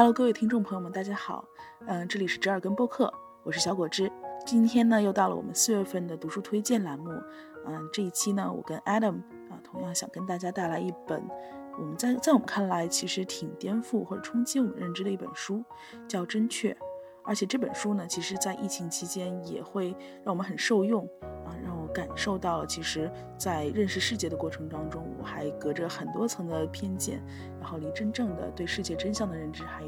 Hello，各位听众朋友们，大家好。嗯，这里是折耳根播客，我是小果汁。今天呢，又到了我们四月份的读书推荐栏目。嗯，这一期呢，我跟 Adam 啊，同样想跟大家带来一本我们在在我们看来其实挺颠覆或者冲击我们认知的一本书，叫《真确》。而且这本书呢，其实在疫情期间也会让我们很受用啊，感受到了，其实在认识世界的过程当中，我还隔着很多层的偏见，然后离真正的对世界真相的认知还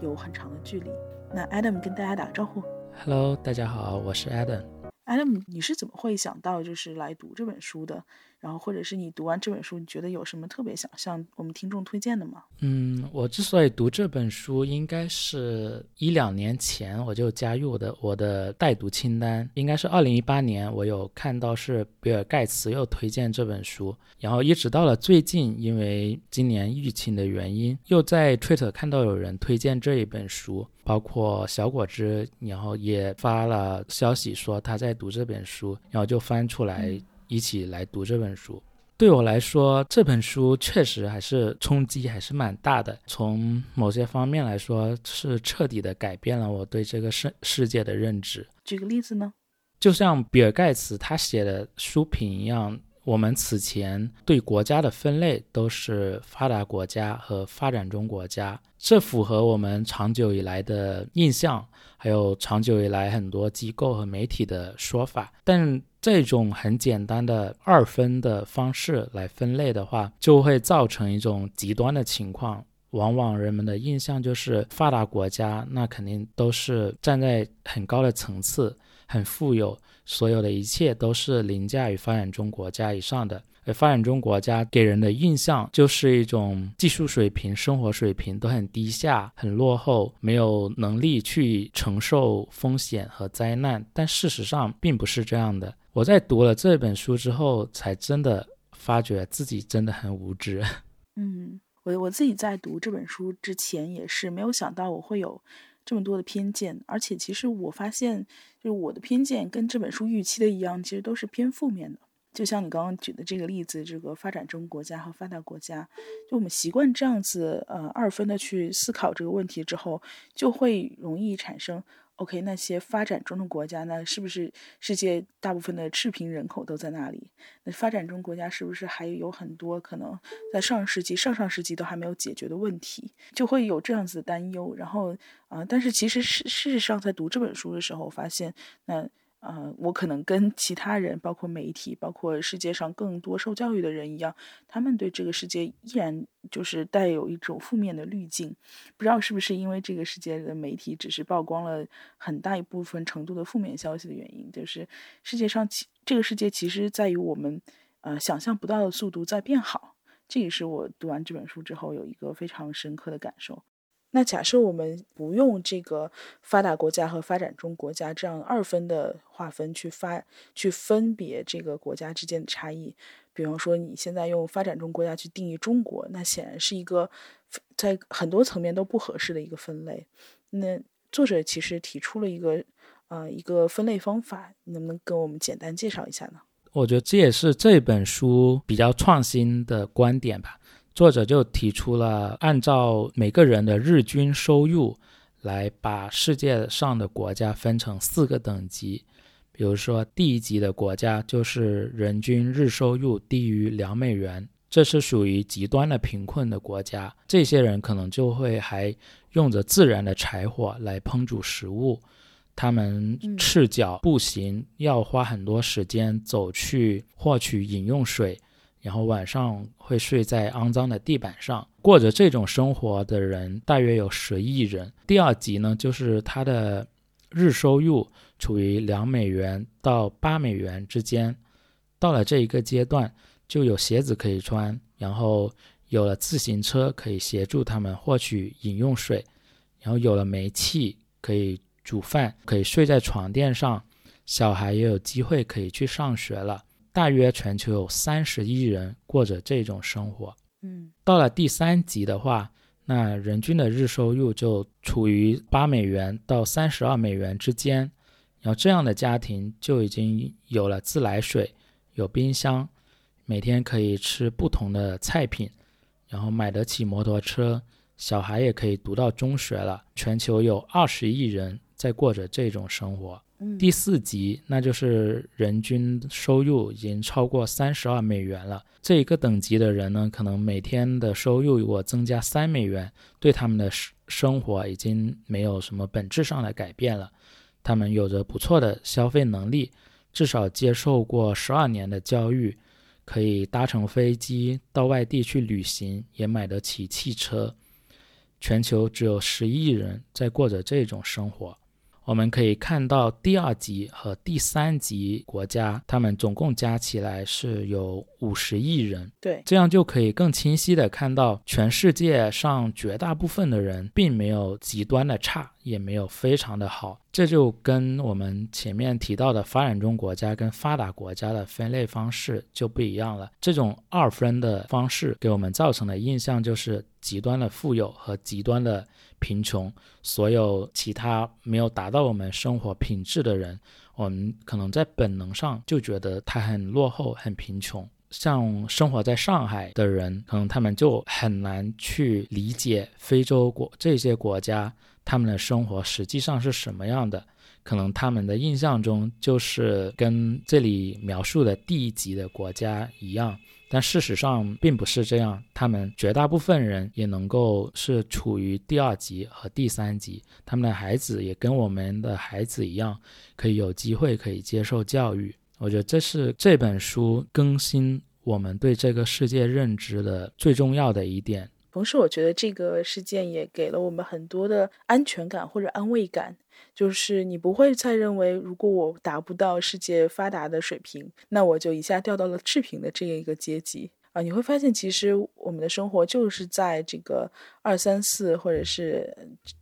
有很长的距离。那 Adam 跟大家打个招呼，Hello，大家好，我是 Adam。Adam，你是怎么会想到就是来读这本书的？然后，或者是你读完这本书，你觉得有什么特别想向我们听众推荐的吗？嗯，我之所以读这本书，应该是一两年前我就加入我的我的待读清单，应该是二零一八年，我有看到是比尔盖茨又推荐这本书，然后一直到了最近，因为今年疫情的原因，又在 Twitter 看到有人推荐这一本书，包括小果汁，然后也发了消息说他在读这本书，然后就翻出来。一起来读这本书，对我来说，这本书确实还是冲击还是蛮大的。从某些方面来说，是彻底的改变了我对这个世世界的认知。举个例子呢？就像比尔盖茨他写的书评一样，我们此前对国家的分类都是发达国家和发展中国家，这符合我们长久以来的印象，还有长久以来很多机构和媒体的说法，但。这种很简单的二分的方式来分类的话，就会造成一种极端的情况。往往人们的印象就是发达国家，那肯定都是站在很高的层次，很富有，所有的一切都是凌驾于发展中国家以上的。而发展中国家给人的印象就是一种技术水平、生活水平都很低下、很落后，没有能力去承受风险和灾难。但事实上并不是这样的。我在读了这本书之后，才真的发觉自己真的很无知。嗯，我我自己在读这本书之前也是没有想到我会有这么多的偏见，而且其实我发现，就是我的偏见跟这本书预期的一样，其实都是偏负面的。就像你刚刚举的这个例子，这个发展中国家和发达国家，就我们习惯这样子呃二分的去思考这个问题之后，就会容易产生 OK 那些发展中的国家，呢是不是世界大部分的赤贫人口都在那里？那发展中国家是不是还有很多可能在上世纪、上上世纪都还没有解决的问题？就会有这样子的担忧。然后啊，但是其实事事实上，在读这本书的时候，发现那。呃我可能跟其他人，包括媒体，包括世界上更多受教育的人一样，他们对这个世界依然就是带有一种负面的滤镜。不知道是不是因为这个世界的媒体只是曝光了很大一部分程度的负面消息的原因，就是世界上其这个世界其实在于我们呃想象不到的速度在变好。这也是我读完这本书之后有一个非常深刻的感受。那假设我们不用这个发达国家和发展中国家这样二分的划分去发去分别这个国家之间的差异，比方说你现在用发展中国家去定义中国，那显然是一个在很多层面都不合适的一个分类。那作者其实提出了一个呃一个分类方法，能不能跟我们简单介绍一下呢？我觉得这也是这本书比较创新的观点吧。作者就提出了按照每个人的日均收入来把世界上的国家分成四个等级，比如说第一级的国家就是人均日收入低于两美元，这是属于极端的贫困的国家，这些人可能就会还用着自然的柴火来烹煮食物，他们赤脚步行，要花很多时间走去获取饮用水。然后晚上会睡在肮脏的地板上，过着这种生活的人大约有十亿人。第二级呢，就是他的日收入处于两美元到八美元之间。到了这一个阶段，就有鞋子可以穿，然后有了自行车可以协助他们获取饮用水，然后有了煤气可以煮饭，可以睡在床垫上，小孩也有机会可以去上学了。大约全球有三十亿人过着这种生活。嗯，到了第三级的话，那人均的日收入就处于八美元到三十二美元之间。然后这样的家庭就已经有了自来水，有冰箱，每天可以吃不同的菜品，然后买得起摩托车，小孩也可以读到中学了。全球有二十亿人在过着这种生活。第四级，那就是人均收入已经超过三十二美元了。这一个等级的人呢，可能每天的收入如果增加三美元，对他们的生生活已经没有什么本质上的改变了。他们有着不错的消费能力，至少接受过十二年的教育，可以搭乘飞机到外地去旅行，也买得起汽车。全球只有十亿人在过着这种生活。我们可以看到第二级和第三级国家，他们总共加起来是有五十亿人。对，这样就可以更清晰的看到，全世界上绝大部分的人并没有极端的差，也没有非常的好。这就跟我们前面提到的发展中国家跟发达国家的分类方式就不一样了。这种二分的方式给我们造成的印象就是极端的富有和极端的。贫穷，所有其他没有达到我们生活品质的人，我们可能在本能上就觉得他很落后、很贫穷。像生活在上海的人，可能他们就很难去理解非洲国这些国家他们的生活实际上是什么样的。可能他们的印象中就是跟这里描述的第一级的国家一样。但事实上并不是这样，他们绝大部分人也能够是处于第二级和第三级，他们的孩子也跟我们的孩子一样，可以有机会可以接受教育。我觉得这是这本书更新我们对这个世界认知的最重要的一点。同时，我觉得这个事件也给了我们很多的安全感或者安慰感。就是你不会再认为，如果我达不到世界发达的水平，那我就一下掉到了赤贫的这样一个阶级啊！你会发现，其实我们的生活就是在这个二三四或者是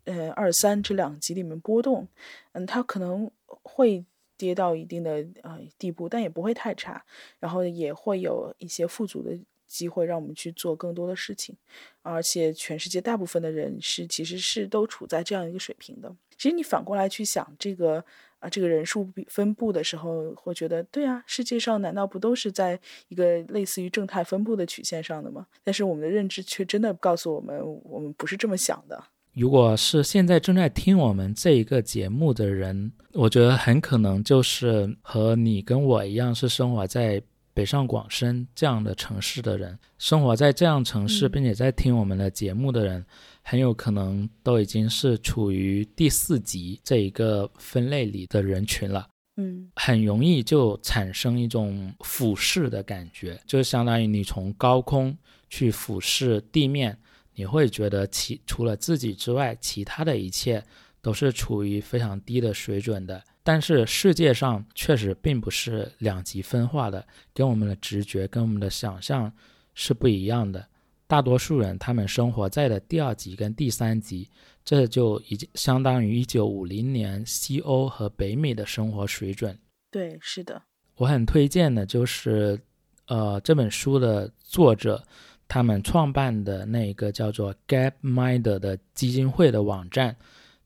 呃二三这两级里面波动。嗯，它可能会跌到一定的呃地步，但也不会太差。然后也会有一些富足的机会，让我们去做更多的事情。而且，全世界大部分的人是其实是都处在这样一个水平的。其实你反过来去想这个啊，这个人数分布的时候，会觉得对啊，世界上难道不都是在一个类似于正态分布的曲线上的吗？但是我们的认知却真的告诉我们，我们不是这么想的。如果是现在正在听我们这一个节目的人，我觉得很可能就是和你跟我一样，是生活在北上广深这样的城市的人，生活在这样城市，并且在听我们的节目的人。很有可能都已经是处于第四级这一个分类里的人群了，嗯，很容易就产生一种俯视的感觉，就相当于你从高空去俯视地面，你会觉得其除了自己之外，其他的一切都是处于非常低的水准的。但是世界上确实并不是两极分化的，跟我们的直觉跟我们的想象是不一样的。大多数人他们生活在的第二级跟第三级，这就已经相当于一九五零年西欧和北美的生活水准。对，是的。我很推荐的就是，呃，这本书的作者他们创办的那个叫做 Gapminder 的基金会的网站，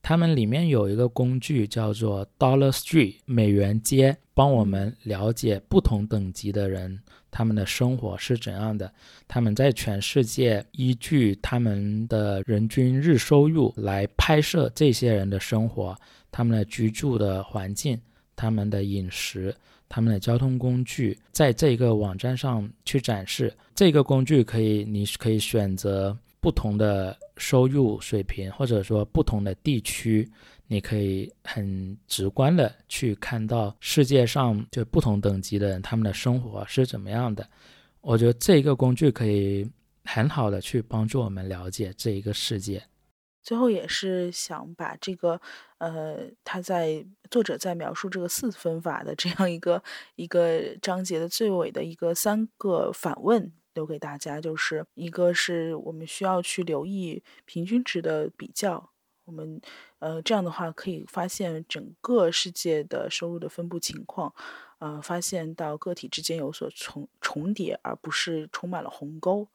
他们里面有一个工具叫做 Dollar Street 美元街，帮我们了解不同等级的人。他们的生活是怎样的？他们在全世界依据他们的人均日收入来拍摄这些人的生活，他们的居住的环境、他们的饮食、他们的交通工具，在这个网站上去展示。这个工具可以，你可以选择不同的收入水平，或者说不同的地区。你可以很直观的去看到世界上就不同等级的人他们的生活是怎么样的。我觉得这个工具可以很好的去帮助我们了解这一个世界。最后也是想把这个，呃，他在作者在描述这个四分法的这样一个一个章节的最尾的一个三个反问留给大家，就是一个是我们需要去留意平均值的比较。我们，呃，这样的话可以发现整个世界的收入的分布情况，呃，发现到个体之间有所重重叠，而不是充满了鸿沟。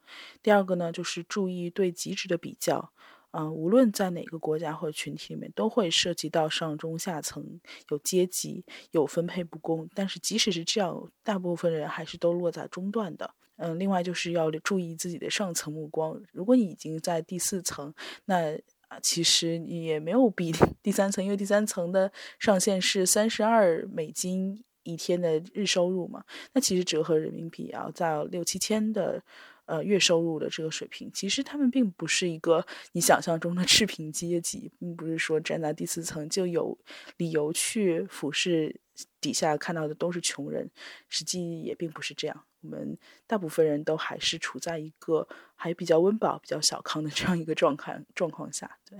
第二个呢，就是注意对极值的比较，嗯，无论在哪个国家或者群体里面，都会涉及到上中下层，有阶级，有分配不公。但是即使是这样，大部分人还是都落在中段的。嗯，另外就是要注意自己的上层目光。如果你已经在第四层，那，其实也没有比 第三层，因为第三层的上限是三十二美金一天的日收入嘛。那其实折合人民币也要，在六七千的。呃，月收入的这个水平，其实他们并不是一个你想象中的赤贫阶级，并不是说站在第四层就有理由去俯视底下看到的都是穷人，实际也并不是这样。我们大部分人都还是处在一个还比较温饱、比较小康的这样一个状况状况下。对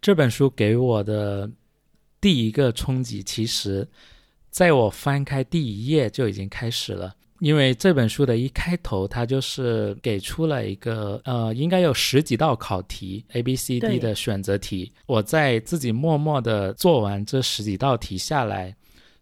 这本书给我的第一个冲击，其实在我翻开第一页就已经开始了。因为这本书的一开头，它就是给出了一个呃，应该有十几道考题，A、B、C、D 的选择题。我在自己默默的做完这十几道题下来。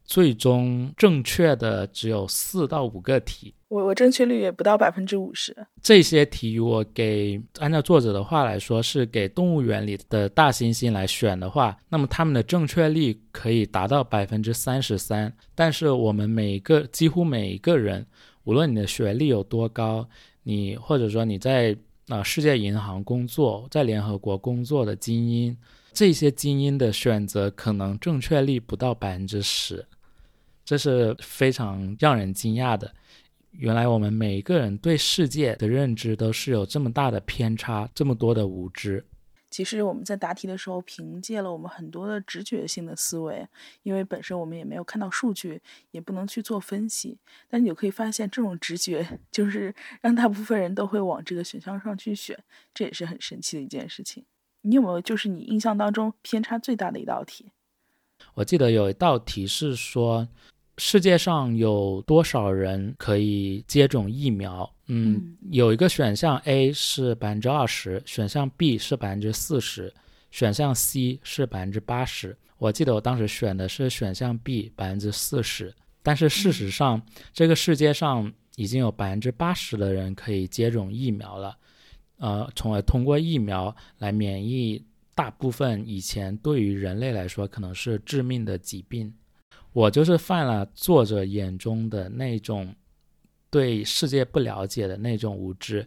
最终正确的只有四到五个题，我我正确率也不到百分之五十。这些题我给按照作者的话来说，是给动物园里的大猩猩来选的话，那么他们的正确率可以达到百分之三十三。但是我们每个几乎每一个人，无论你的学历有多高，你或者说你在啊世界银行工作，在联合国工作的精英，这些精英的选择可能正确率不到百分之十。这是非常让人惊讶的。原来我们每一个人对世界的认知都是有这么大的偏差，这么多的无知。其实我们在答题的时候，凭借了我们很多的直觉性的思维，因为本身我们也没有看到数据，也不能去做分析。但你就可以发现，这种直觉就是让大部分人都会往这个选项上去选，这也是很神奇的一件事情。你有没有就是你印象当中偏差最大的一道题？我记得有一道题是说。世界上有多少人可以接种疫苗？嗯，有一个选项 A 是百分之二十，选项 B 是百分之四十，选项 C 是百分之八十。我记得我当时选的是选项 B 百分之四十，但是事实上，这个世界上已经有百分之八十的人可以接种疫苗了，呃，从而通过疫苗来免疫大部分以前对于人类来说可能是致命的疾病。我就是犯了作者眼中的那种对世界不了解的那种无知。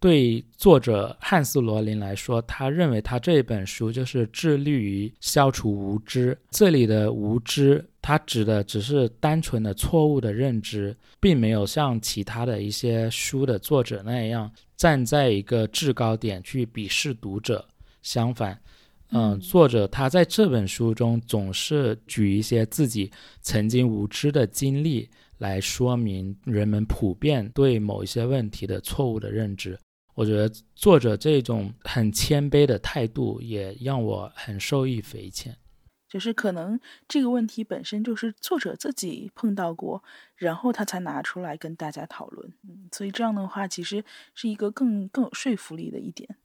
对作者汉斯·罗林来说，他认为他这本书就是致力于消除无知。这里的无知，他指的只是单纯的错误的认知，并没有像其他的一些书的作者那样站在一个制高点去鄙视读者。相反。嗯，作者他在这本书中总是举一些自己曾经无知的经历来说明人们普遍对某一些问题的错误的认知。我觉得作者这种很谦卑的态度也让我很受益匪浅。就是可能这个问题本身就是作者自己碰到过，然后他才拿出来跟大家讨论。嗯，所以这样的话其实是一个更更有说服力的一点。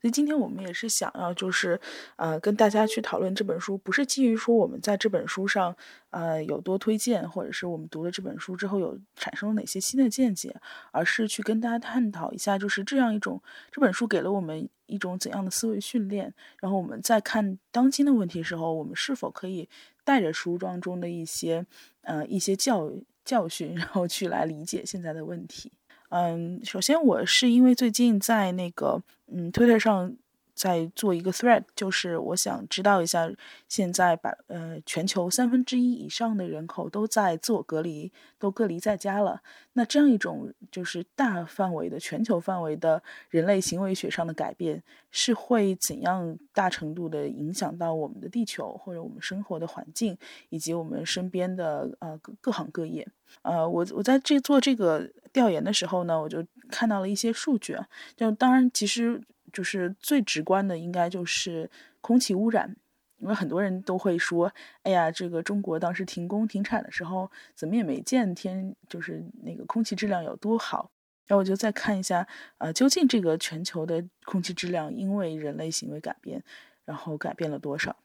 所以今天我们也是想要，就是，呃，跟大家去讨论这本书，不是基于说我们在这本书上，呃，有多推荐，或者是我们读了这本书之后有产生了哪些新的见解，而是去跟大家探讨一下，就是这样一种这本书给了我们一种怎样的思维训练，然后我们在看当今的问题时候，我们是否可以带着书当中的一些，呃，一些教教训，然后去来理解现在的问题。嗯，首先我是因为最近在那个嗯，Twitter 上在做一个 thread，就是我想知道一下，现在把呃全球三分之一以上的人口都在自我隔离，都隔离在家了。那这样一种就是大范围的全球范围的人类行为学上的改变，是会怎样大程度的影响到我们的地球或者我们生活的环境，以及我们身边的呃各各行各业？呃，我我在这做这个调研的时候呢，我就看到了一些数据。就当然，其实就是最直观的，应该就是空气污染。因为很多人都会说：“哎呀，这个中国当时停工停产的时候，怎么也没见天，就是那个空气质量有多好。”那我就再看一下，呃，究竟这个全球的空气质量因为人类行为改变，然后改变了多少？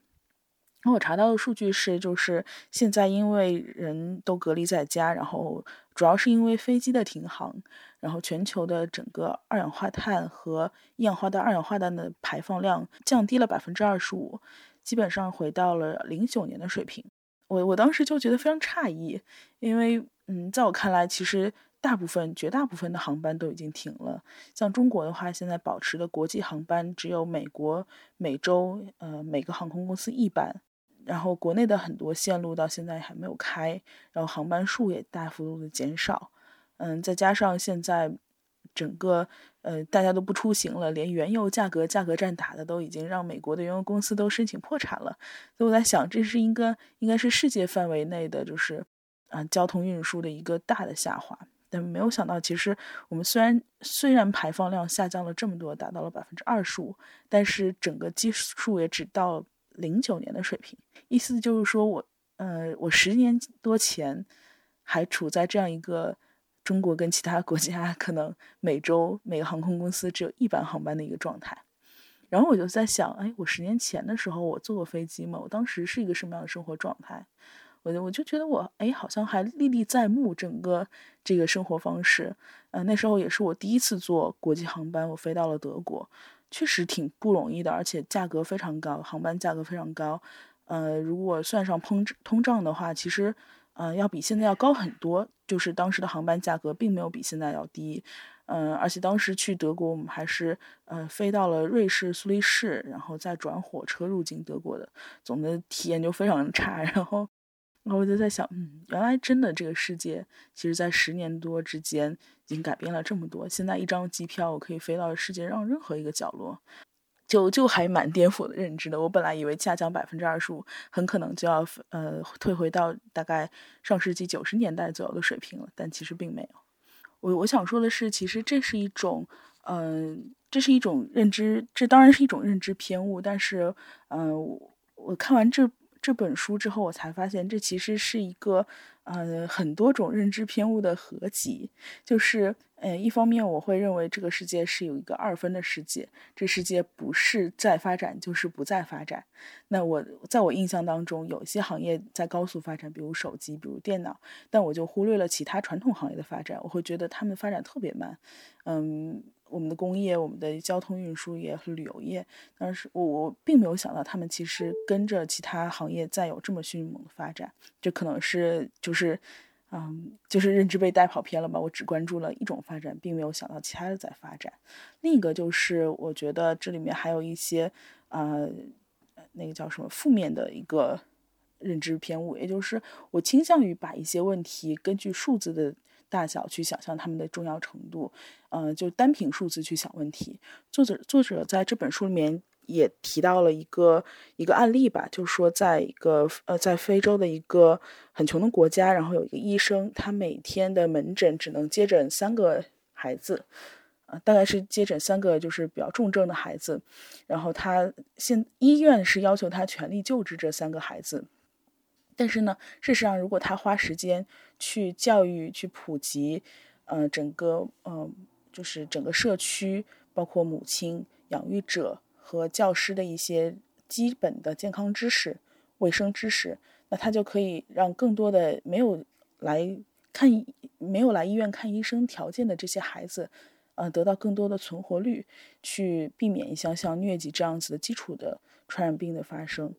那我查到的数据是，就是现在因为人都隔离在家，然后主要是因为飞机的停航，然后全球的整个二氧化碳和一氧化氮、二氧化氮的排放量降低了百分之二十五，基本上回到了零九年的水平。我我当时就觉得非常诧异，因为嗯，在我看来，其实大部分、绝大部分的航班都已经停了。像中国的话，现在保持的国际航班只有美国每周呃每个航空公司一班。然后国内的很多线路到现在还没有开，然后航班数也大幅度的减少，嗯，再加上现在整个呃大家都不出行了，连原油价格价格战打的都已经让美国的原油公司都申请破产了，所以我在想，这是应该应该是世界范围内的就是啊交通运输的一个大的下滑，但没有想到，其实我们虽然虽然排放量下降了这么多，达到了百分之二十五，但是整个基数也只到。零九年的水平，意思就是说我，呃，我十年多前还处在这样一个中国跟其他国家可能每周每个航空公司只有一班航班的一个状态。然后我就在想，哎，我十年前的时候我坐过飞机吗？我当时是一个什么样的生活状态？我就我就觉得我，哎，好像还历历在目，整个这个生活方式。呃，那时候也是我第一次坐国际航班，我飞到了德国。确实挺不容易的，而且价格非常高，航班价格非常高。呃，如果算上通通胀的话，其实，呃，要比现在要高很多。就是当时的航班价格并没有比现在要低。嗯，而且当时去德国，我们还是呃飞到了瑞士苏黎世，然后再转火车入境德国的，总的体验就非常差。然后。然后我就在想，嗯，原来真的这个世界，其实在十年多之间已经改变了这么多。现在一张机票，我可以飞到世界上任何一个角落，就就还蛮颠覆的认知的。我本来以为下降百分之二十五，很可能就要呃退回到大概上世纪九十年代左右的水平了，但其实并没有。我我想说的是，其实这是一种，嗯，这是一种认知，这当然是一种认知偏误。但是，嗯，我看完这。这本书之后，我才发现这其实是一个，呃，很多种认知偏误的合集。就是，呃，一方面我会认为这个世界是有一个二分的世界，这世界不是在发展就是不再发展。那我在我印象当中，有些行业在高速发展，比如手机，比如电脑，但我就忽略了其他传统行业的发展。我会觉得他们发展特别慢，嗯。我们的工业、我们的交通运输业和旅游业，但是我我并没有想到他们其实跟着其他行业再有这么迅猛的发展，这可能是就是，嗯，就是认知被带跑偏了吧。我只关注了一种发展，并没有想到其他的在发展。另一个就是我觉得这里面还有一些呃，那个叫什么负面的一个认知偏误，也就是我倾向于把一些问题根据数字的。大小去想象它们的重要程度，嗯，就单凭数字去想问题。作者作者在这本书里面也提到了一个一个案例吧，就是说在一个呃在非洲的一个很穷的国家，然后有一个医生，他每天的门诊只能接诊三个孩子，呃，大概是接诊三个就是比较重症的孩子，然后他现医院是要求他全力救治这三个孩子。但是呢，事实上，如果他花时间去教育、去普及，呃，整个，呃，就是整个社区，包括母亲、养育者和教师的一些基本的健康知识、卫生知识，那他就可以让更多的没有来看、没有来医院看医生条件的这些孩子，呃，得到更多的存活率，去避免一项像疟疾这样子的基础的传染病的发生。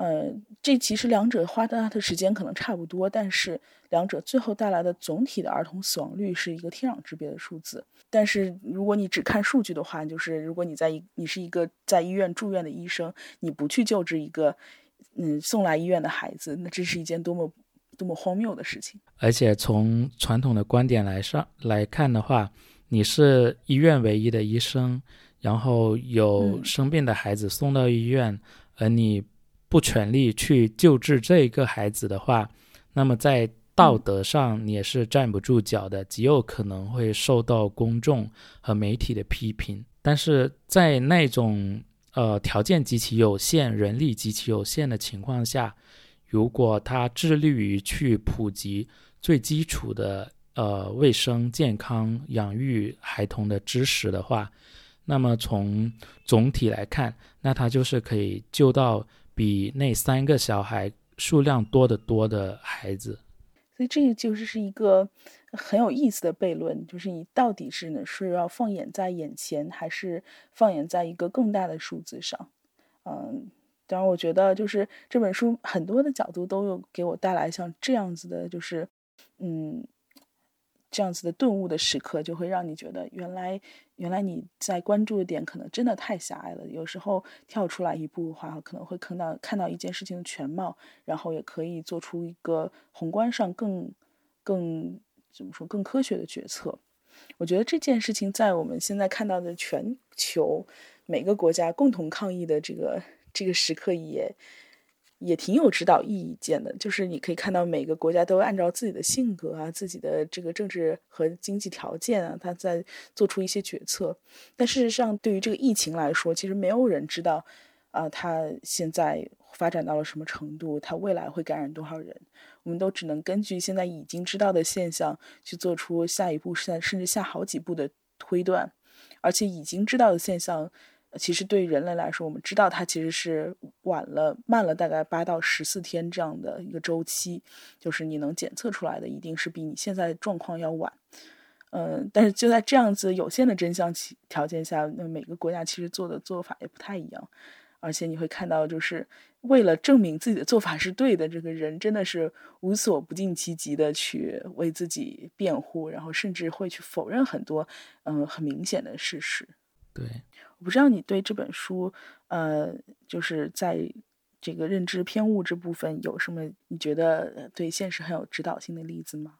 呃，这其实两者花的的时间可能差不多，但是两者最后带来的总体的儿童死亡率是一个天壤之别的数字。但是如果你只看数据的话，就是如果你在一你是一个在医院住院的医生，你不去救治一个嗯送来医院的孩子，那这是一件多么多么荒谬的事情。而且从传统的观点来上来看的话，你是医院唯一的医生，然后有生病的孩子送到医院，而你。不全力去救治这个孩子的话，那么在道德上你也是站不住脚的，极有可能会受到公众和媒体的批评。但是在那种呃条件极其有限、人力极其有限的情况下，如果他致力于去普及最基础的呃卫生健康养育孩童的知识的话，那么从总体来看，那他就是可以救到。比那三个小孩数量多得多的孩子。所以这个就是是一个很有意思的悖论，就是你到底是呢是要放眼在眼前，还是放眼在一个更大的数字上？嗯，当然，我觉得就是这本书很多的角度都有给我带来像这样子的，就是嗯。这样子的顿悟的时刻，就会让你觉得，原来原来你在关注的点可能真的太狭隘了。有时候跳出来一步的话，可能会看到看到一件事情的全貌，然后也可以做出一个宏观上更更怎么说更科学的决策。我觉得这件事情在我们现在看到的全球每个国家共同抗疫的这个这个时刻也。也也挺有指导意义见的，就是你可以看到每个国家都按照自己的性格啊、自己的这个政治和经济条件啊，他在做出一些决策。但事实上，对于这个疫情来说，其实没有人知道，啊，它现在发展到了什么程度，它未来会感染多少人。我们都只能根据现在已经知道的现象去做出下一步、甚甚至下好几步的推断，而且已经知道的现象。其实对于人类来说，我们知道它其实是晚了、慢了大概八到十四天这样的一个周期，就是你能检测出来的一定是比你现在状况要晚。嗯，但是就在这样子有限的真相条件下，那每个国家其实做的做法也不太一样，而且你会看到，就是为了证明自己的做法是对的，这个人真的是无所不尽其极的去为自己辩护，然后甚至会去否认很多嗯很明显的事实。对。我不知道你对这本书，呃，就是在这个认知偏误这部分有什么你觉得对现实很有指导性的例子吗？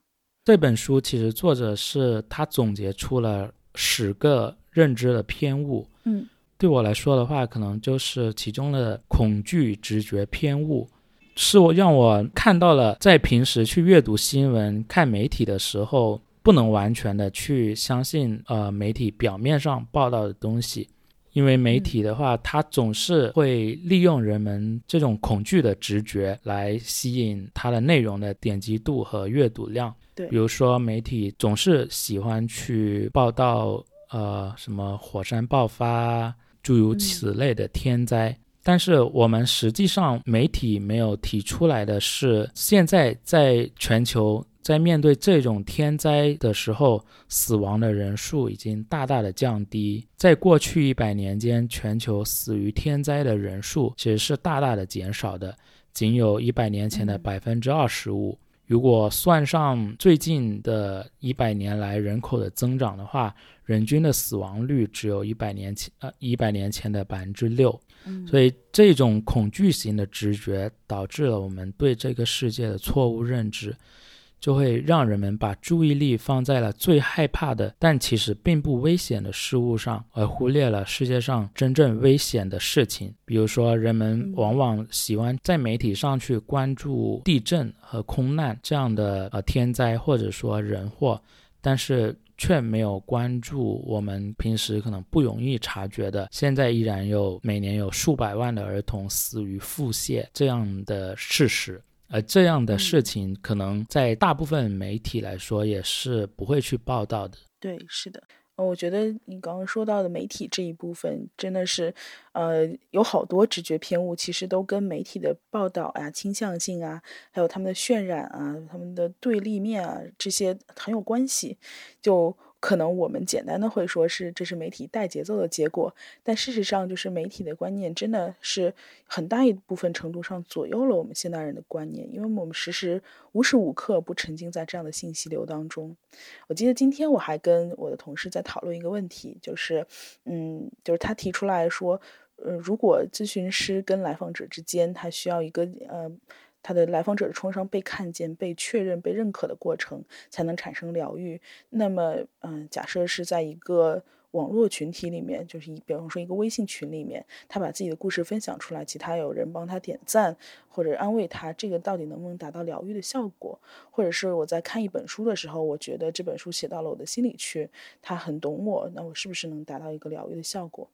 这本书其实作者是他总结出了十个认知的偏误。嗯，对我来说的话，可能就是其中的恐惧直觉偏误，是我让我看到了在平时去阅读新闻、看媒体的时候，不能完全的去相信呃媒体表面上报道的东西。因为媒体的话，它总是会利用人们这种恐惧的直觉来吸引它的内容的点击度和阅读量。对，比如说媒体总是喜欢去报道，呃，什么火山爆发，诸如此类的天灾。但是我们实际上媒体没有提出来的是，现在在全球。在面对这种天灾的时候，死亡的人数已经大大的降低。在过去一百年间，全球死于天灾的人数其实是大大的减少的，仅有一百年前的百分之二十五。如果算上最近的一百年来人口的增长的话，人均的死亡率只有一百年前呃一百年前的百分之六。所以这种恐惧型的直觉导致了我们对这个世界的错误认知。就会让人们把注意力放在了最害怕的，但其实并不危险的事物上，而忽略了世界上真正危险的事情。比如说，人们往往喜欢在媒体上去关注地震和空难这样的呃天灾或者说人祸，但是却没有关注我们平时可能不容易察觉的，现在依然有每年有数百万的儿童死于腹泻这样的事实。而这样的事情，可能在大部分媒体来说也是不会去报道的。对，是的，我觉得你刚刚说到的媒体这一部分，真的是，呃，有好多直觉偏误，其实都跟媒体的报道啊、倾向性啊，还有他们的渲染啊、他们的对立面啊，这些很有关系。就可能我们简单的会说是这是媒体带节奏的结果，但事实上就是媒体的观念真的是很大一部分程度上左右了我们现代人的观念，因为我们时时无时无刻不沉浸在这样的信息流当中。我记得今天我还跟我的同事在讨论一个问题，就是，嗯，就是他提出来说，呃，如果咨询师跟来访者之间他需要一个呃。他的来访者的创伤被看见、被确认、被认可的过程，才能产生疗愈。那么，嗯，假设是在一个。网络群体里面，就是一，比方说一个微信群里面，他把自己的故事分享出来，其他有人帮他点赞或者安慰他，这个到底能不能达到疗愈的效果？或者是我在看一本书的时候，我觉得这本书写到了我的心里去，他很懂我，那我是不是能达到一个疗愈的效果？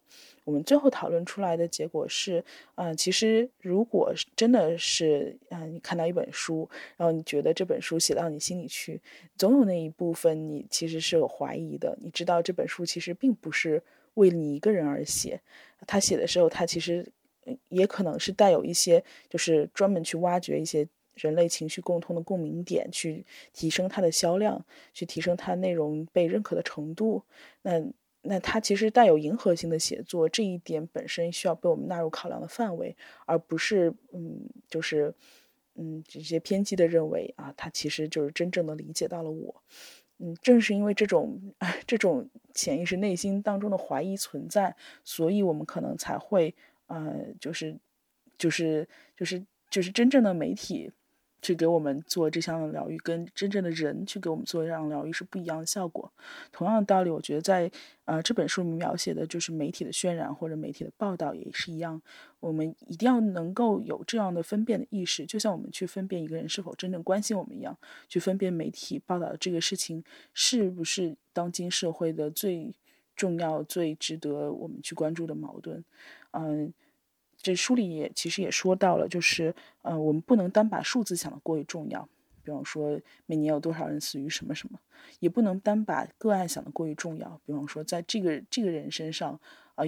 我们最后讨论出来的结果是，嗯，其实如果真的是，嗯，你看到一本书，然后你觉得这本书写到你心里去，总有那一部分你其实是有怀疑的，你知道这本书其实。并不是为你一个人而写，他写的时候，他其实也可能是带有一些，就是专门去挖掘一些人类情绪共通的共鸣点，去提升它的销量，去提升它内容被认可的程度。那那它其实带有迎合性的写作，这一点本身需要被我们纳入考量的范围，而不是嗯，就是嗯这些偏激的认为啊，他其实就是真正的理解到了我。嗯，正是因为这种 这种潜意识内心当中的怀疑存在，所以我们可能才会。呃，就是，就是，就是，就是真正的媒体去给我们做这项疗愈，跟真正的人去给我们做这样疗愈是不一样的效果。同样的道理，我觉得在呃这本书里面描写的就是媒体的渲染或者媒体的报道也是一样。我们一定要能够有这样的分辨的意识，就像我们去分辨一个人是否真正关心我们一样，去分辨媒体报道的这个事情是不是当今社会的最重要、最值得我们去关注的矛盾。嗯，这书里也其实也说到了，就是呃，我们不能单把数字想得过于重要，比方说每年有多少人死于什么什么，也不能单把个案想得过于重要，比方说在这个这个人身上，啊，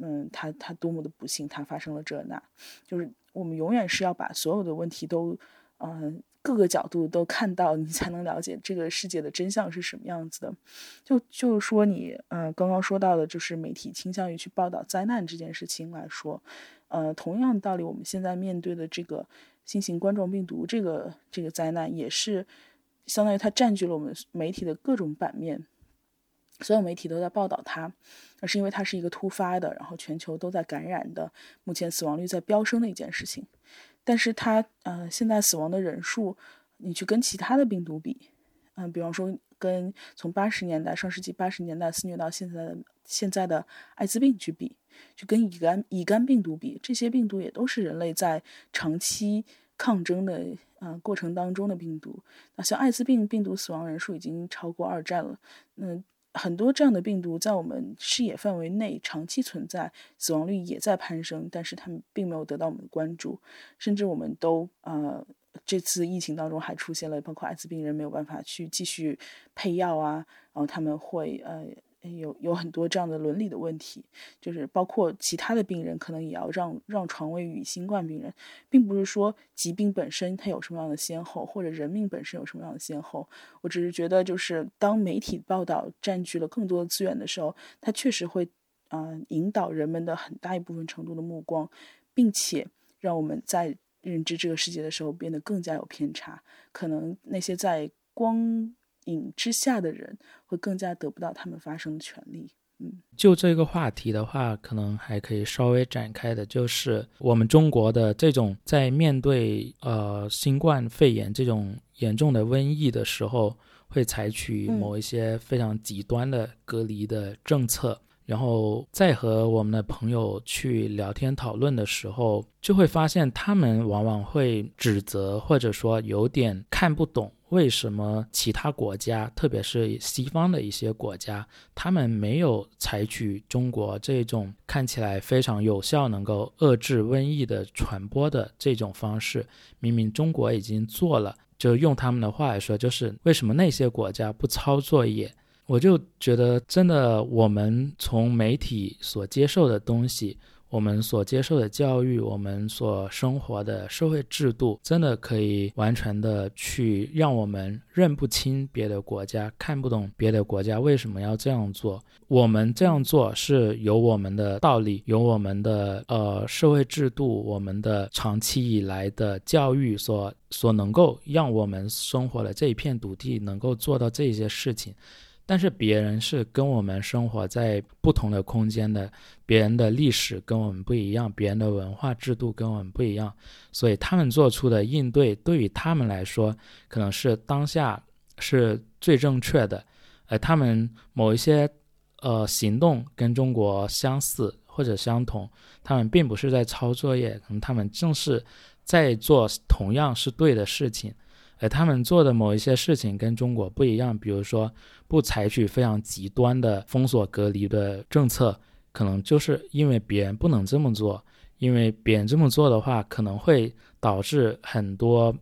嗯，他他多么的不幸，他发生了这那，就是我们永远是要把所有的问题都，嗯。各个角度都看到，你才能了解这个世界的真相是什么样子的。就就是说，你呃刚刚说到的，就是媒体倾向于去报道灾难这件事情来说，呃，同样道理，我们现在面对的这个新型冠状病毒这个这个灾难，也是相当于它占据了我们媒体的各种版面，所有媒体都在报道它，那是因为它是一个突发的，然后全球都在感染的，目前死亡率在飙升的一件事情。但是它，呃，现在死亡的人数，你去跟其他的病毒比，嗯，比方说跟从八十年代上世纪八十年代肆虐到现在的现在的艾滋病去比，就跟乙肝乙肝病毒比，这些病毒也都是人类在长期抗争的呃过程当中的病毒。那像艾滋病病毒死亡人数已经超过二战了，嗯。很多这样的病毒在我们视野范围内长期存在，死亡率也在攀升，但是他们并没有得到我们的关注，甚至我们都呃这次疫情当中还出现了包括艾滋病人没有办法去继续配药啊，然后他们会呃。有有很多这样的伦理的问题，就是包括其他的病人可能也要让让床位与新冠病人，并不是说疾病本身它有什么样的先后，或者人命本身有什么样的先后。我只是觉得，就是当媒体报道占据了更多的资源的时候，它确实会嗯引导人们的很大一部分程度的目光，并且让我们在认知这个世界的时候变得更加有偏差。可能那些在光。影之下的人会更加得不到他们发声的权利。嗯，就这个话题的话，可能还可以稍微展开的，就是我们中国的这种在面对呃新冠肺炎这种严重的瘟疫的时候，会采取某一些非常极端的隔离的政策。然后再和我们的朋友去聊天讨论的时候，就会发现他们往往会指责或者说有点看不懂。为什么其他国家，特别是西方的一些国家，他们没有采取中国这种看起来非常有效、能够遏制瘟疫的传播的这种方式？明明中国已经做了，就用他们的话来说，就是为什么那些国家不抄作业？我就觉得，真的，我们从媒体所接受的东西。我们所接受的教育，我们所生活的社会制度，真的可以完全的去让我们认不清别的国家，看不懂别的国家为什么要这样做。我们这样做是有我们的道理，有我们的呃社会制度，我们的长期以来的教育所所能够让我们生活的这一片土地能够做到这些事情。但是别人是跟我们生活在不同的空间的，别人的历史跟我们不一样，别人的文化制度跟我们不一样，所以他们做出的应对对于他们来说可能是当下是最正确的，而他们某一些呃行动跟中国相似或者相同，他们并不是在抄作业，可能他们正是在做同样是对的事情。他们做的某一些事情跟中国不一样，比如说不采取非常极端的封锁隔离的政策，可能就是因为别人不能这么做，因为别人这么做的话，可能会导致很多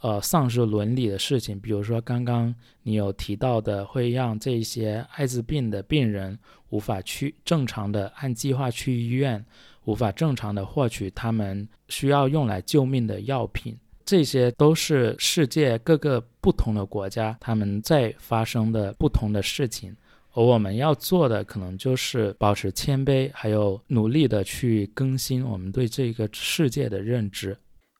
呃丧失伦理的事情，比如说刚刚你有提到的，会让这些艾滋病的病人无法去正常的按计划去医院，无法正常的获取他们需要用来救命的药品。这些都是世界各个不同的国家他们在发生的不同的事情，而我们要做的可能就是保持谦卑，还有努力的去更新我们对这个世界的认知。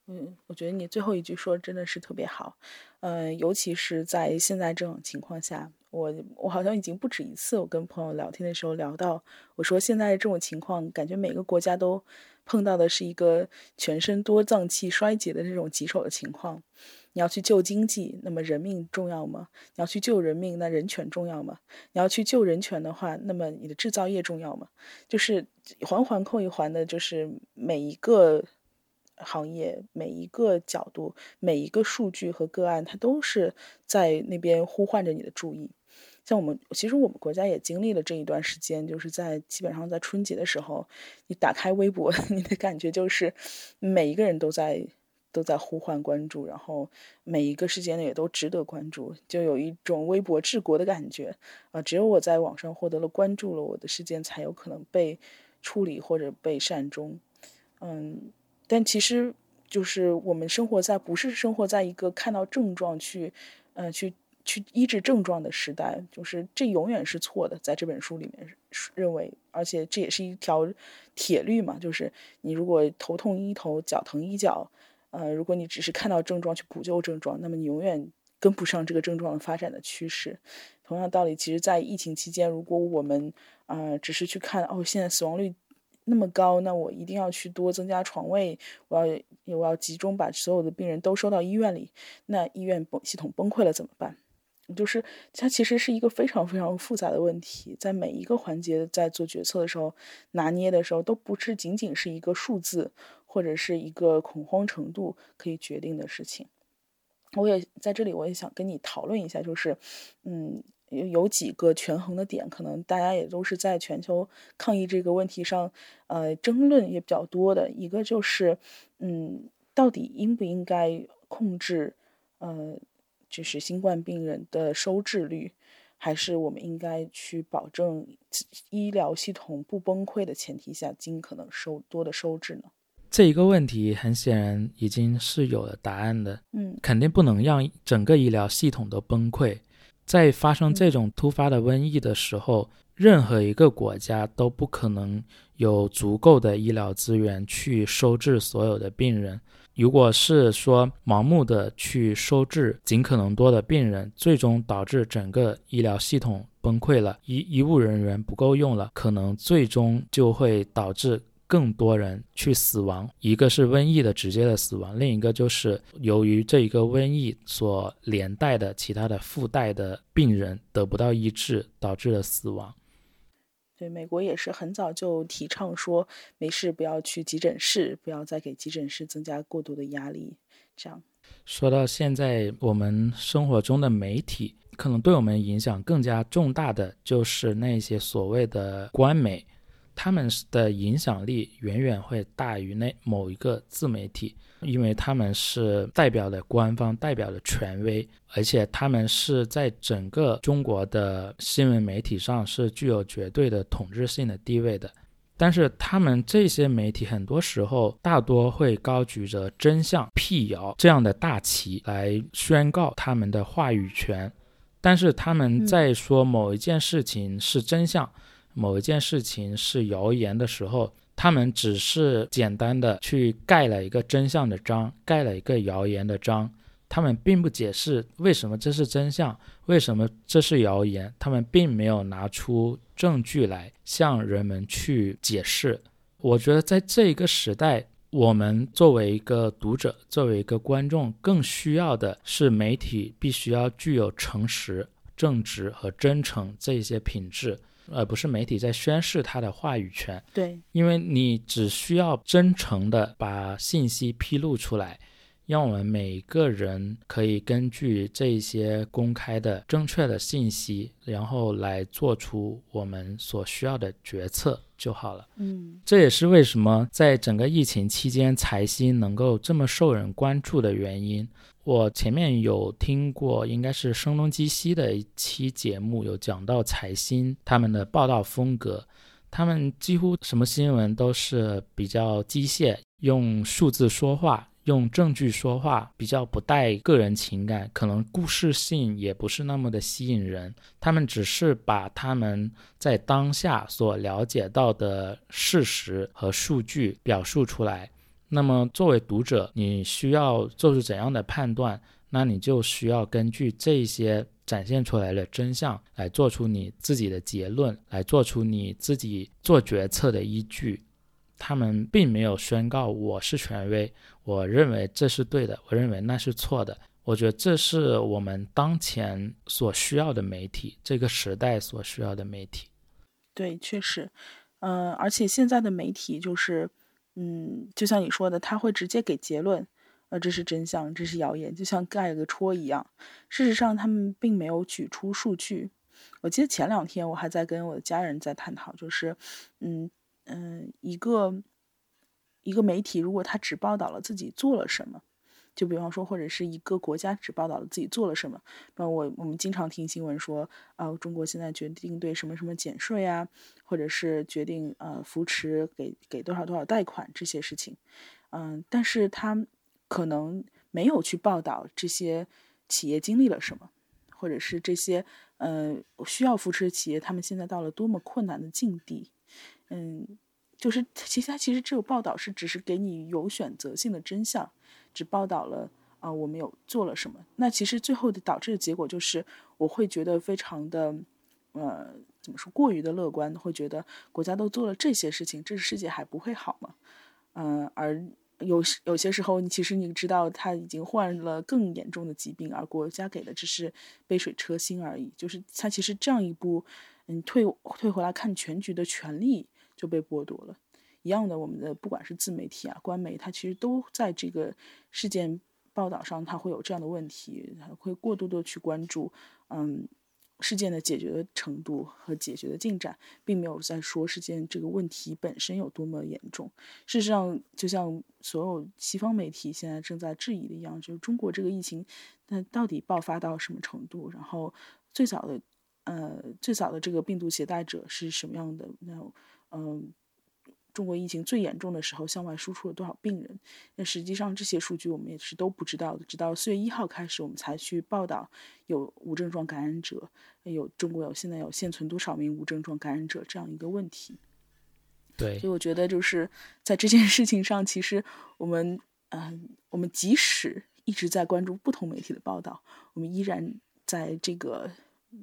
嗯，我觉得你最后一句说真的是特别好，嗯，尤其是在现在这种情况下，我我好像已经不止一次我跟朋友聊天的时候聊到，我说现在这种情况，感觉每个国家都碰到的是一个全身多脏器衰竭的这种棘手的情况。你要去救经济，那么人命重要吗？你要去救人命，那人权重要吗？你要去救人权的话，那么你的制造业重要吗？就是环环扣一环的，就是每一个。行业每一个角度、每一个数据和个案，它都是在那边呼唤着你的注意。像我们，其实我们国家也经历了这一段时间，就是在基本上在春节的时候，你打开微博，你的感觉就是每一个人都在都在呼唤关注，然后每一个事件呢也都值得关注，就有一种微博治国的感觉啊！只有我在网上获得了关注了，我的事件才有可能被处理或者被善终。嗯。但其实，就是我们生活在不是生活在一个看到症状去，呃，去去医治症状的时代，就是这永远是错的。在这本书里面认为，而且这也是一条铁律嘛，就是你如果头痛医头，脚疼医脚，呃，如果你只是看到症状去补救症状，那么你永远跟不上这个症状的发展的趋势。同样道理，其实，在疫情期间，如果我们啊，只是去看哦，现在死亡率。那么高，那我一定要去多增加床位，我要我要集中把所有的病人都收到医院里，那医院崩系统崩溃了怎么办？就是它其实是一个非常非常复杂的问题，在每一个环节在做决策的时候拿捏的时候，都不是仅仅是一个数字或者是一个恐慌程度可以决定的事情。我也在这里，我也想跟你讨论一下，就是嗯。有有几个权衡的点，可能大家也都是在全球抗疫这个问题上，呃，争论也比较多的。一个就是，嗯，到底应不应该控制，呃，就是新冠病人的收治率，还是我们应该去保证医疗系统不崩溃的前提下，尽可能收多的收治呢？这一个问题很显然已经是有了答案的，嗯，肯定不能让整个医疗系统都崩溃。在发生这种突发的瘟疫的时候，任何一个国家都不可能有足够的医疗资源去收治所有的病人。如果是说盲目的去收治尽可能多的病人，最终导致整个医疗系统崩溃了，医医务人员不够用了，可能最终就会导致。更多人去死亡，一个是瘟疫的直接的死亡，另一个就是由于这一个瘟疫所连带的其他的附带的病人得不到医治，导致了死亡。对，美国也是很早就提倡说，没事不要去急诊室，不要再给急诊室增加过度的压力。这样说到现在，我们生活中的媒体可能对我们影响更加重大的，就是那些所谓的官媒。他们的影响力远远会大于那某一个自媒体，因为他们是代表的官方，代表的权威，而且他们是在整个中国的新闻媒体上是具有绝对的统治性的地位的。但是他们这些媒体很多时候大多会高举着真相、辟谣这样的大旗来宣告他们的话语权，但是他们在说某一件事情是真相。某一件事情是谣言的时候，他们只是简单的去盖了一个真相的章，盖了一个谣言的章，他们并不解释为什么这是真相，为什么这是谣言，他们并没有拿出证据来向人们去解释。我觉得在这一个时代，我们作为一个读者，作为一个观众，更需要的是媒体必须要具有诚实、正直和真诚这些品质。而不是媒体在宣示他的话语权。对，因为你只需要真诚的把信息披露出来，让我们每个人可以根据这些公开的正确的信息，然后来做出我们所需要的决策就好了。嗯，这也是为什么在整个疫情期间，财新能够这么受人关注的原因。我前面有听过，应该是声东击西的一期节目，有讲到财新他们的报道风格，他们几乎什么新闻都是比较机械，用数字说话，用证据说话，比较不带个人情感，可能故事性也不是那么的吸引人。他们只是把他们在当下所了解到的事实和数据表述出来。那么作为读者，你需要做出怎样的判断？那你就需要根据这些。展现出来的真相，来做出你自己的结论，来做出你自己做决策的依据。他们并没有宣告我是权威，我认为这是对的，我认为那是错的。我觉得这是我们当前所需要的媒体，这个时代所需要的媒体。对，确实，嗯，而且现在的媒体就是，嗯，就像你说的，他会直接给结论。呃，这是真相，这是谣言，就像盖了个戳一样。事实上，他们并没有举出数据。我记得前两天我还在跟我的家人在探讨，就是，嗯嗯，一个一个媒体如果他只报道了自己做了什么，就比方说，或者是一个国家只报道了自己做了什么，那我我们经常听新闻说，啊，中国现在决定对什么什么减税啊，或者是决定呃扶持给给多少多少贷款这些事情，嗯，但是他。可能没有去报道这些企业经历了什么，或者是这些呃需要扶持的企业，他们现在到了多么困难的境地。嗯，就是其实他其实只有报道是只是给你有选择性的真相，只报道了啊我们有做了什么。那其实最后的导致的结果就是，我会觉得非常的呃怎么说过于的乐观，会觉得国家都做了这些事情，这个世界还不会好吗？嗯，而。有有些时候，你其实你知道他已经患了更严重的疾病，而国家给的只是杯水车薪而已。就是他其实这样一步，嗯，退退回来看全局的权利就被剥夺了。一样的，我们的不管是自媒体啊、官媒，它其实都在这个事件报道上，它会有这样的问题，会过度的去关注，嗯。事件的解决程度和解决的进展，并没有在说事件这个问题本身有多么严重。事实上，就像所有西方媒体现在正在质疑的一样，就是中国这个疫情，那到底爆发到什么程度？然后最早的，呃，最早的这个病毒携带者是什么样的？那，嗯。中国疫情最严重的时候，向外输出了多少病人？那实际上这些数据我们也是都不知道的。直到四月一号开始，我们才去报道有无症状感染者，有中国有现在有现存多少名无症状感染者这样一个问题。对，所以我觉得就是在这件事情上，其实我们，嗯，我们即使一直在关注不同媒体的报道，我们依然在这个。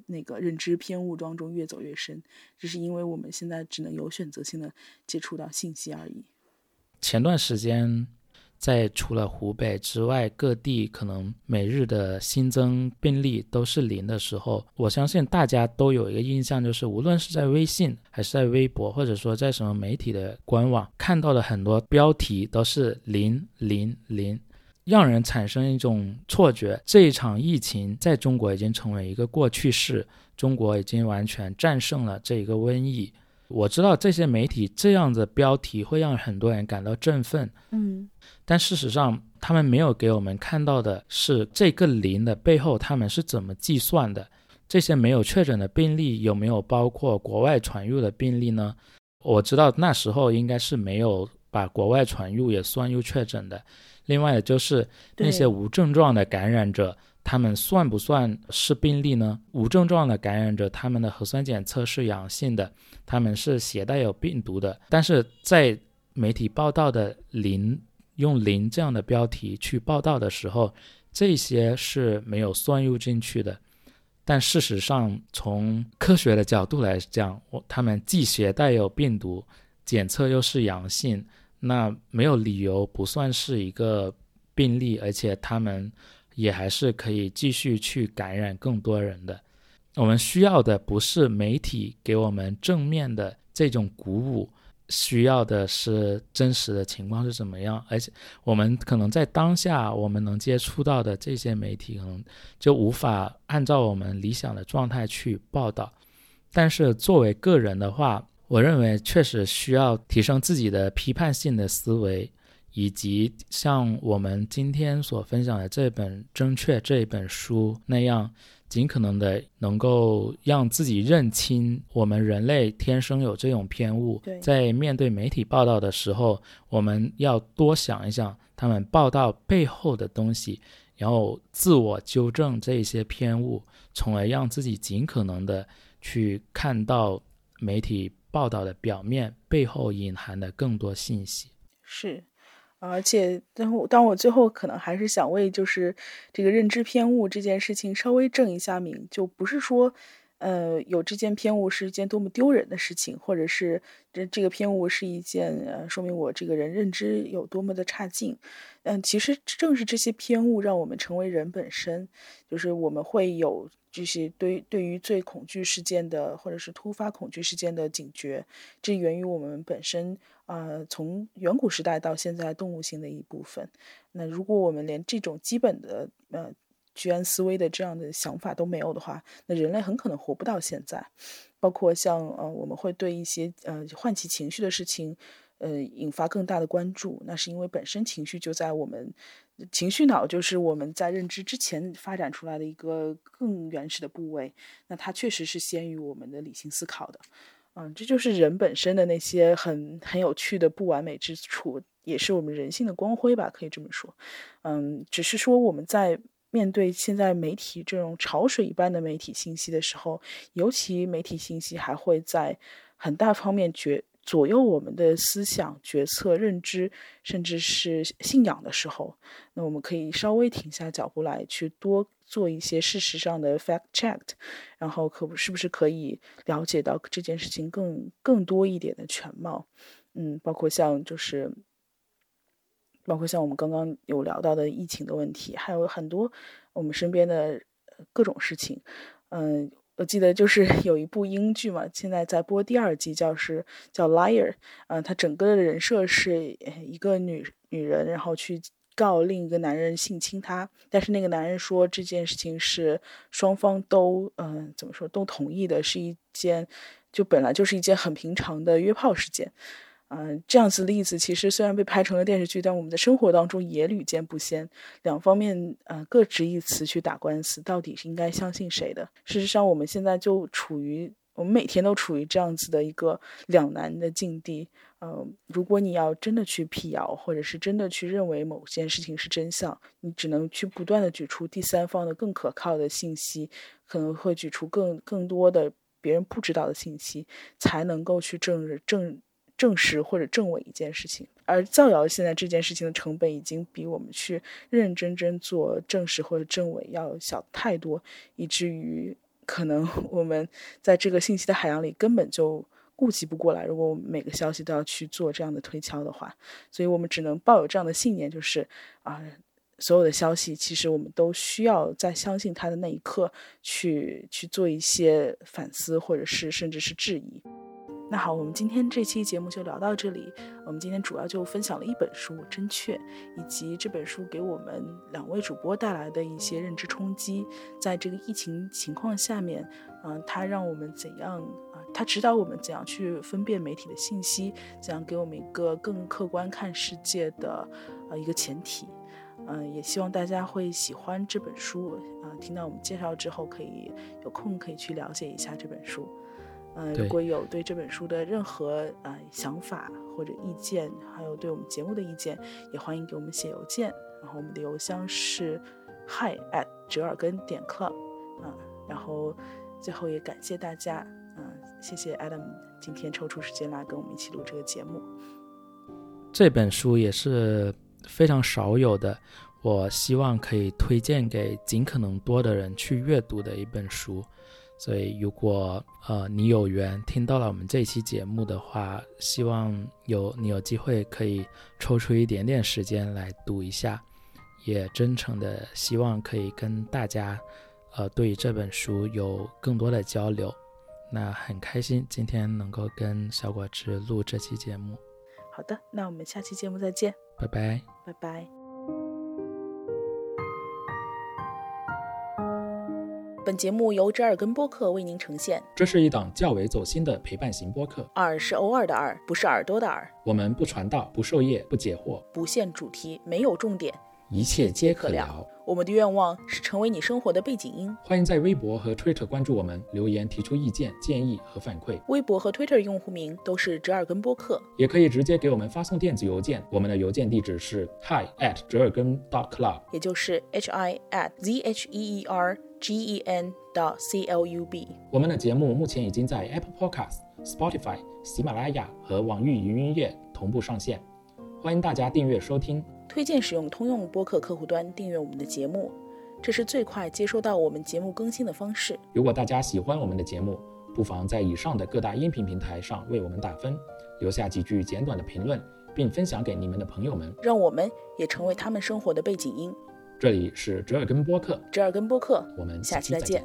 那个认知偏误当中越走越深，只是因为我们现在只能有选择性的接触到信息而已。前段时间，在除了湖北之外，各地可能每日的新增病例都是零的时候，我相信大家都有一个印象，就是无论是在微信还是在微博，或者说在什么媒体的官网看到的很多标题都是零零零。让人产生一种错觉，这一场疫情在中国已经成为一个过去式，中国已经完全战胜了这一个瘟疫。我知道这些媒体这样的标题会让很多人感到振奋，嗯，但事实上他们没有给我们看到的是这个零的背后他们是怎么计算的。这些没有确诊的病例有没有包括国外传入的病例呢？我知道那时候应该是没有把国外传入也算入确诊的。另外的就是那些无症状的感染者，他们算不算是病例呢？无症状的感染者，他们的核酸检测是阳性的，他们是携带有病毒的。但是在媒体报道的零用零这样的标题去报道的时候，这些是没有算入进去的。但事实上，从科学的角度来讲，我他们既携带有病毒，检测又是阳性。那没有理由不算是一个病例，而且他们也还是可以继续去感染更多人的。我们需要的不是媒体给我们正面的这种鼓舞，需要的是真实的情况是怎么样。而且我们可能在当下我们能接触到的这些媒体，可能就无法按照我们理想的状态去报道。但是作为个人的话，我认为确实需要提升自己的批判性的思维，以及像我们今天所分享的这本《正确》这一本书那样，尽可能的能够让自己认清我们人类天生有这种偏误。在面对媒体报道的时候，我们要多想一想他们报道背后的东西，然后自我纠正这些偏误，从而让自己尽可能的去看到媒体报道的表面背后隐含的更多信息。是。而且，当我当我最后可能还是想为就是这个认知偏误这件事情稍微正一下名，就不是说，呃，有这件偏误是一件多么丢人的事情，或者是这这个偏误是一件呃说明我这个人认知有多么的差劲。嗯，其实正是这些偏误让我们成为人本身，就是我们会有这些对对于最恐惧事件的或者是突发恐惧事件的警觉，这源于我们本身。呃，从远古时代到现在，动物性的一部分。那如果我们连这种基本的呃居安思危的这样的想法都没有的话，那人类很可能活不到现在。包括像呃，我们会对一些呃唤起情绪的事情，呃，引发更大的关注。那是因为本身情绪就在我们情绪脑，就是我们在认知之前发展出来的一个更原始的部位。那它确实是先于我们的理性思考的。嗯，这就是人本身的那些很很有趣的不完美之处，也是我们人性的光辉吧，可以这么说。嗯，只是说我们在面对现在媒体这种潮水一般的媒体信息的时候，尤其媒体信息还会在很大方面决左右我们的思想、决策、认知，甚至是信仰的时候，那我们可以稍微停下脚步来，去多。做一些事实上的 fact check，然后可不是不是可以了解到这件事情更更多一点的全貌，嗯，包括像就是，包括像我们刚刚有聊到的疫情的问题，还有很多我们身边的各种事情，嗯，我记得就是 有一部英剧嘛，现在在播第二季，叫是叫 Liar，嗯，他整个的人设是一个女女人，然后去。告另一个男人性侵她，但是那个男人说这件事情是双方都嗯怎么说都同意的，是一件就本来就是一件很平常的约炮事件，嗯这样子例子其实虽然被拍成了电视剧，但我们的生活当中也屡见不鲜。两方面嗯各执一词去打官司，到底是应该相信谁的？事实上我们现在就处于我们每天都处于这样子的一个两难的境地。嗯，如果你要真的去辟谣，或者是真的去认为某件事情是真相，你只能去不断的举出第三方的更可靠的信息，可能会举出更更多的别人不知道的信息，才能够去证证证实或者证伪一件事情。而造谣现在这件事情的成本已经比我们去认认真真做证实或者证伪要小太多，以至于可能 我们在这个信息的海洋里根本就。顾及不过来，如果我们每个消息都要去做这样的推敲的话，所以我们只能抱有这样的信念，就是啊，所有的消息其实我们都需要在相信它的那一刻去去做一些反思，或者是甚至是质疑。那好，我们今天这期节目就聊到这里。我们今天主要就分享了一本书《真确》，以及这本书给我们两位主播带来的一些认知冲击。在这个疫情情况下面，嗯，它让我们怎样啊？它指导我们怎样去分辨媒体的信息，怎样给我们一个更客观看世界的呃一个前提。嗯，也希望大家会喜欢这本书。啊，听到我们介绍之后，可以有空可以去了解一下这本书。呃，如果有对这本书的任何呃想法或者意见，还有对我们节目的意见，也欢迎给我们写邮件。然后我们的邮箱是 hi at 折耳根点 club。啊，然后最后也感谢大家，嗯，谢谢 Adam 今天抽出时间来跟我们一起录这个节目。这本书也是非常少有的，我希望可以推荐给尽可能多的人去阅读的一本书。所以，如果呃你有缘听到了我们这期节目的话，希望有你有机会可以抽出一点点时间来读一下，也真诚的希望可以跟大家呃对这本书有更多的交流。那很开心今天能够跟小果汁录这期节目。好的，那我们下期节目再见，拜拜，拜拜。本节目由折耳根播客为您呈现。这是一档较为走心的陪伴型播客。耳是偶尔的耳，不是耳朵的耳。我们不传道，不授业，不解惑，不限主题，没有重点，一切皆可聊。我们的愿望是成为你生活的背景音。欢迎在微博和 Twitter 关注我们，留言提出意见、建议和反馈。微博和 Twitter 用户名都是折耳根播客，也可以直接给我们发送电子邮件，我们的邮件地址是 hi at 折耳根 dot club，也就是 h i at z h e e r g e n dot c l u b。我们的节目目前已经在 Apple Podcast、Spotify、喜马拉雅和网易云音乐同步上线，欢迎大家订阅收听。推荐使用通用播客客户端订阅我们的节目，这是最快接收到我们节目更新的方式。如果大家喜欢我们的节目，不妨在以上的各大音频平台上为我们打分，留下几句简短的评论，并分享给你们的朋友们，让我们也成为他们生活的背景音。这里是折耳根播客，折耳根播客，我们下期再见。